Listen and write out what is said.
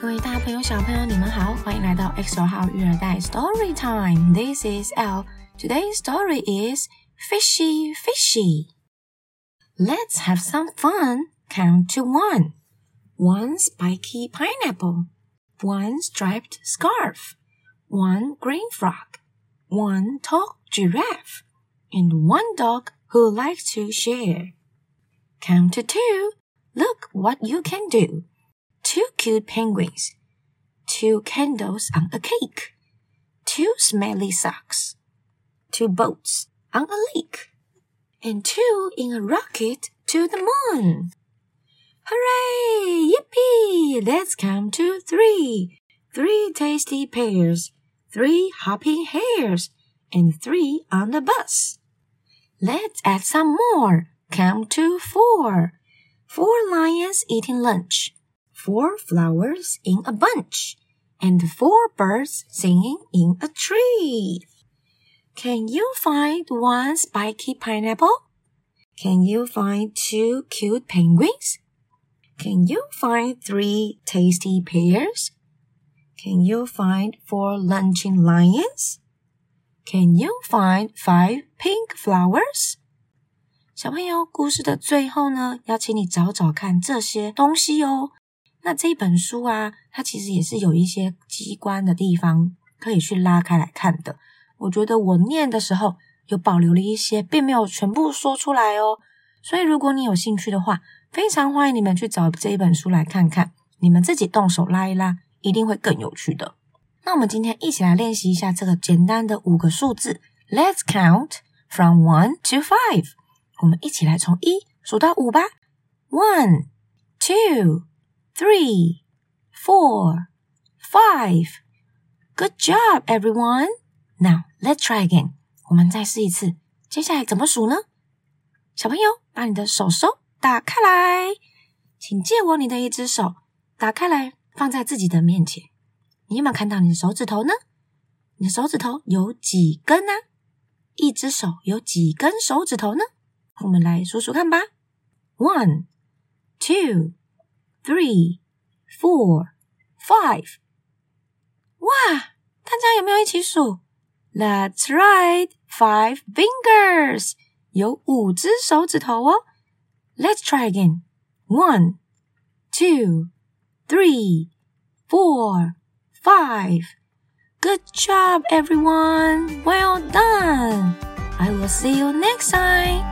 各位大朋友、小朋友，你们好，欢迎来到 X 号育儿袋 Story Time. This is L. Today's story is Fishy Fishy. Let's have some fun. Count to one. One spiky pineapple. One striped scarf. One green frog. One tall giraffe. And one dog who likes to share. Count to two. Look what you can do two cute penguins, two candles on a cake, two smelly socks, two boats on a lake, and two in a rocket to the moon. Hooray! Yippee! Let's count to three. Three tasty pears, three hopping hares, and three on the bus. Let's add some more. Count to four. Four lions eating lunch four flowers in a bunch, and four birds singing in a tree. Can you find one spiky pineapple? Can you find two cute penguins? Can you find three tasty pears? Can you find four lunching lions? Can you find five pink flowers? 小朋友，故事的最后呢，要请你找找看这些东西哦。 那这本书啊，它其实也是有一些机关的地方可以去拉开来看的。我觉得我念的时候有保留了一些，并没有全部说出来哦。所以如果你有兴趣的话，非常欢迎你们去找这一本书来看看，你们自己动手拉一拉，一定会更有趣的。那我们今天一起来练习一下这个简单的五个数字。Let's count from one to five。我们一起来从一数到五吧。One, two. Three, four, five. Good job, everyone. Now let's try again. 我们再试一次。接下来怎么数呢？小朋友，把你的手手打开来，请借我你的一只手，打开来放在自己的面前。你有没有看到你的手指头呢？你的手指头有几根呢？一只手有几根手指头呢？我们来数数看吧。One, two. three, four, five. 哇，大家有没有一起数？That's right, five fingers. 有五只手指头哦。Let's try again. One, two, three, four, five. Good job, everyone. Well done. I will see you next time.